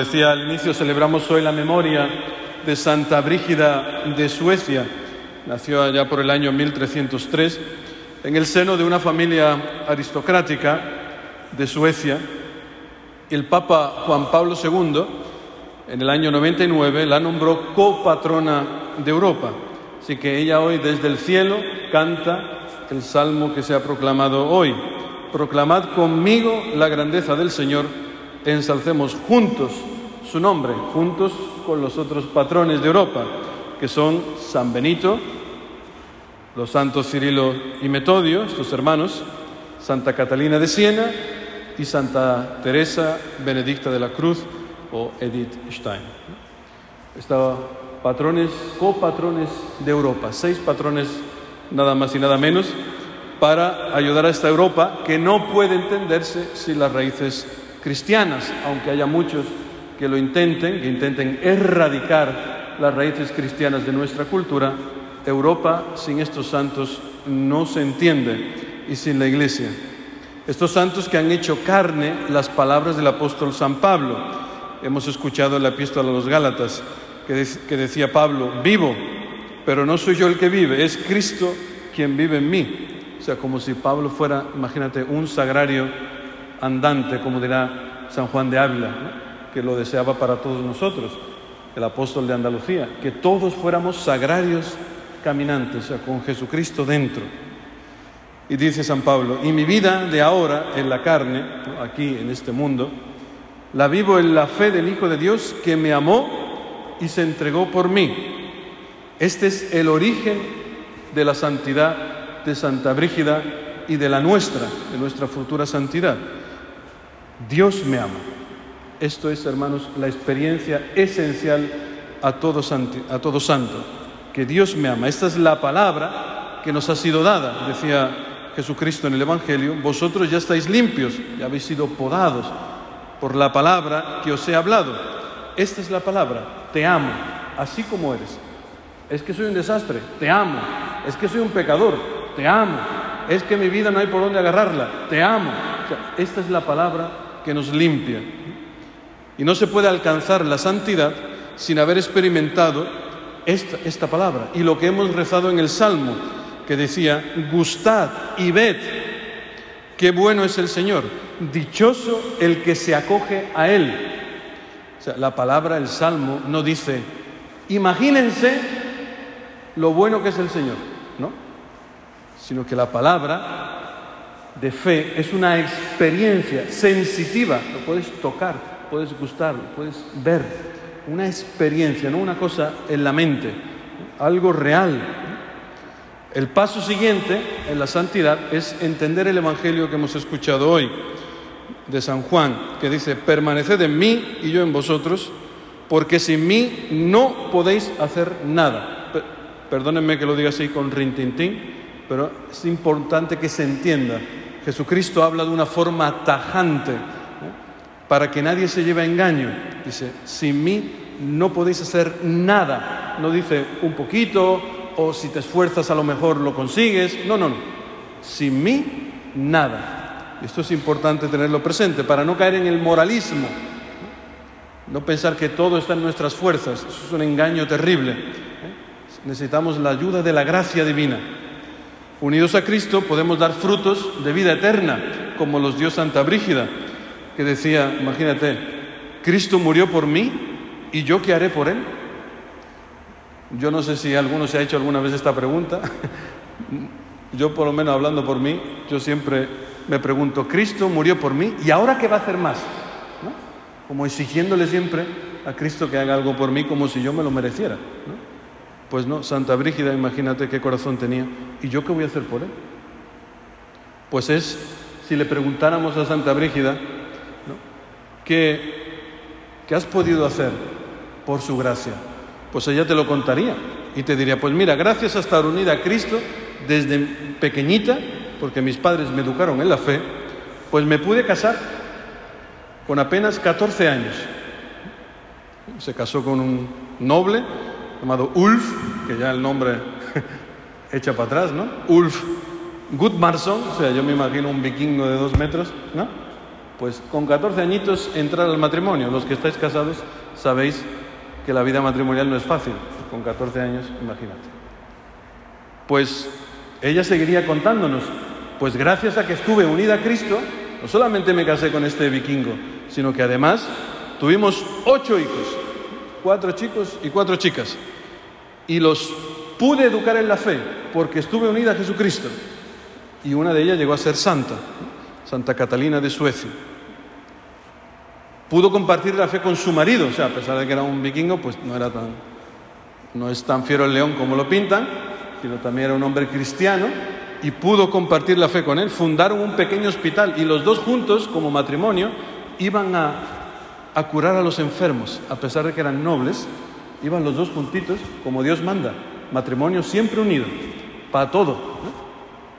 Decía al inicio, celebramos hoy la memoria de Santa Brígida de Suecia. Nació allá por el año 1303 en el seno de una familia aristocrática de Suecia. El Papa Juan Pablo II, en el año 99, la nombró copatrona de Europa. Así que ella hoy desde el cielo canta el salmo que se ha proclamado hoy. Proclamad conmigo la grandeza del Señor, ensalcemos juntos su nombre, juntos con los otros patrones de Europa, que son San Benito, los santos Cirilo y Metodio, estos hermanos, Santa Catalina de Siena y Santa Teresa Benedicta de la Cruz o Edith Stein. Estaban patrones, copatrones de Europa, seis patrones nada más y nada menos, para ayudar a esta Europa que no puede entenderse sin las raíces cristianas, aunque haya muchos que lo intenten, que intenten erradicar las raíces cristianas de nuestra cultura, Europa sin estos santos no se entiende y sin la Iglesia. Estos santos que han hecho carne las palabras del apóstol San Pablo. Hemos escuchado en la epístola a los Gálatas que, que decía Pablo, vivo, pero no soy yo el que vive, es Cristo quien vive en mí. O sea, como si Pablo fuera, imagínate, un sagrario andante, como dirá San Juan de Ávila, que lo deseaba para todos nosotros, el apóstol de Andalucía, que todos fuéramos sagrarios caminantes, o sea, con Jesucristo dentro. Y dice San Pablo, y mi vida de ahora en la carne, aquí en este mundo, la vivo en la fe del Hijo de Dios que me amó y se entregó por mí. Este es el origen de la santidad de Santa Brígida y de la nuestra, de nuestra futura santidad. Dios me ama. Esto es, hermanos, la experiencia esencial a todo, santo, que Dios me ama. Esta es la palabra que nos ha sido dada, decía Jesucristo en el Evangelio, vosotros ya estáis limpios, ya habéis sido podados por la palabra que os he hablado. Esta es la palabra, te amo, así como eres. Es que soy un desastre, te amo. Es que soy un pecador, te amo. Es que mi vida no hay por dónde agarrarla, te amo. esta es la palabra que nos limpia. Y no se puede alcanzar la santidad sin haber experimentado esta, palabra y lo que hemos rezado en el Salmo, que decía, gustad y ved qué bueno es el Señor, dichoso el que se acoge a Él. O sea, la palabra, el Salmo, no dice, imagínense lo bueno que es el Señor, ¿no? Sino que la palabra de fe es una experiencia sensitiva, lo puedes tocar, puedes gustar, puedes ver, una experiencia, no una cosa en la mente, algo real. El paso siguiente en la santidad es entender el Evangelio que hemos escuchado hoy de San Juan, que dice, permaneced en mí y yo en vosotros, porque sin mí no podéis hacer nada. Perdónenme que lo diga así con rintintín, pero es importante que se entienda. Jesucristo habla de una forma tajante para que nadie se lleve engaño. Dice, sin mí no podéis hacer nada. No dice un poquito o si te esfuerzas a lo mejor lo consigues. No, no, no. Sin mí, nada. Esto es importante tenerlo presente para no caer en el moralismo. No pensar que todo está en nuestras fuerzas. Eso es un engaño terrible. Necesitamos la ayuda de la gracia divina. Unidos a Cristo podemos dar frutos de vida eterna, como los dio Santa Brígida que decía, imagínate, Cristo murió por mí y yo qué haré por él. Yo no sé si alguno se ha hecho alguna vez esta pregunta. Yo por lo menos hablando por mí, yo siempre me pregunto, Cristo murió por mí y ahora qué va a hacer más? Como exigiéndole siempre a Cristo que haga algo por mí como si yo me lo mereciera. Pues no, Santa Brígida, imagínate qué corazón tenía. ¿Y yo qué voy a hacer por él? Pues es, si le preguntáramos a Santa Brígida, ¿Qué, has podido hacer por su gracia? Pues ella te lo contaría y te diría, pues mira, gracias a estar unida a Cristo desde pequeñita, porque mis padres me educaron en la fe, pues me pude casar con apenas 14 años. Se casó con un noble llamado Ulf, que ya el nombre echa para atrás, ¿no? Ulf Gudmarsson, o sea, yo me imagino un vikingo de dos metros, ¿no? Pues con 14 añitos entrar al matrimonio. Los que estáis casados sabéis que la vida matrimonial no es fácil. Con 14 años, imagínate. Pues ella seguiría contándonos, pues gracias a que estuve unida a Cristo, no solamente me casé con este vikingo, sino que además tuvimos ocho hijos, cuatro chicos y cuatro chicas. Y los pude educar en la fe porque estuve unida a Jesucristo. Y una de ellas llegó a ser santa, Santa Catalina de Suecia. Pudo compartir la fe con su marido, o sea, a pesar de que era un vikingo, pues no era tan, no es tan fiero el león como lo pintan, sino también era un hombre cristiano y pudo compartir la fe con él. Fundaron un pequeño hospital y los dos juntos, como matrimonio, iban a, a curar a los enfermos, a pesar de que eran nobles, iban los dos juntitos, como Dios manda, matrimonio siempre unido, para todo.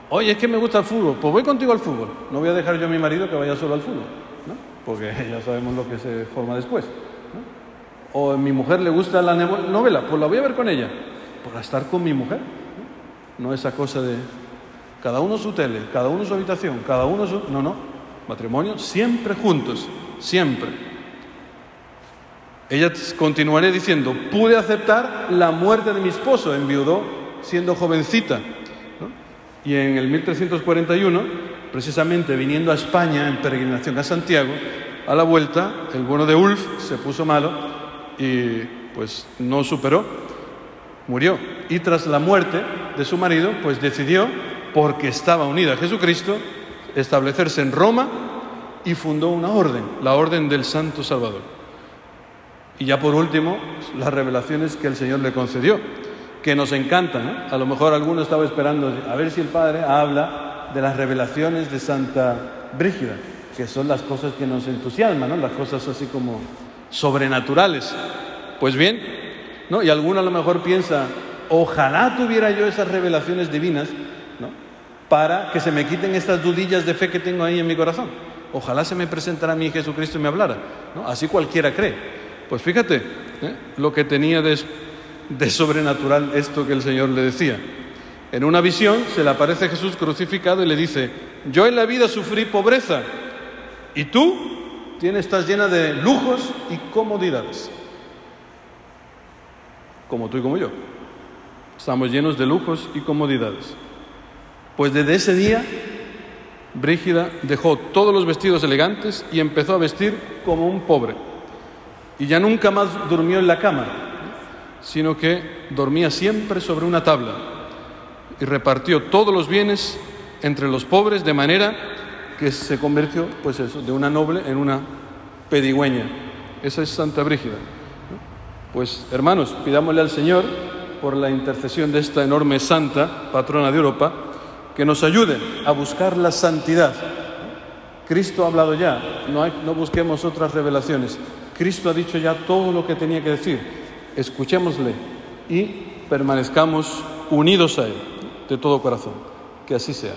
Oye, es que me gusta el fútbol, pues voy contigo al fútbol. No voy a dejar yo a mi marido que vaya solo al fútbol, ¿no? Porque ya sabemos lo que se forma después. ¿no? O a mi mujer le gusta la novela, pues la voy a ver con ella, por estar con mi mujer. No, no esa cosa de cada uno su tele, cada uno su habitación, cada uno su... No, no, matrimonio siempre juntos, siempre. Ella continuaré diciendo, pude aceptar la muerte de mi esposo, enviudó siendo jovencita. ¿no? Y en el 1341, precisamente viniendo a España en peregrinación a Santiago, a la vuelta, el bueno de Ulf se puso malo y pues no superó, murió. Y tras la muerte de su marido, pues decidió porque estaba unida a Jesucristo, establecerse en Roma y fundó una orden, la Orden del Santo Salvador. Y ya por último, las revelaciones que el Señor le concedió, que nos encantan. ¿eh? A lo mejor alguno estaba esperando a ver si el Padre habla de las revelaciones de Santa Brígida, que son las cosas que nos entusiasman, ¿no? las cosas así como sobrenaturales. Pues bien, ¿no? y alguno a lo mejor piensa, ojalá tuviera yo esas revelaciones divinas para que se me quiten estas dudillas de fe que tengo ahí en mi corazón. Ojalá se me presentara a mí Jesucristo y me hablara. ¿no? Así cualquiera cree. Pues fíjate ¿eh? lo que tenía de, de sobrenatural esto que el Señor le decía. En una visión se le aparece Jesús crucificado y le dice, yo en la vida sufrí pobreza y tú tienes, estás llena de lujos y comodidades. Como tú y como yo. Estamos llenos de lujos y comodidades. Pues desde ese día, Brígida dejó todos los vestidos elegantes y empezó a vestir como un pobre. Y ya nunca más durmió en la cama, sino que dormía siempre sobre una tabla y repartió todos los bienes entre los pobres de manera que se convirtió, pues eso, de una noble en una pedigüeña. Esa es Santa Brígida. Pues hermanos, pidámosle al Señor por la intercesión de esta enorme santa, patrona de Europa, que nos ayude a buscar la santidad. Cristo ha hablado ya, no, no busquemos otras revelaciones. Cristo ha dicho ya todo lo que tenía que decir. Escuchémosle y permanezcamos unidos a Él de todo corazón. Que así sea.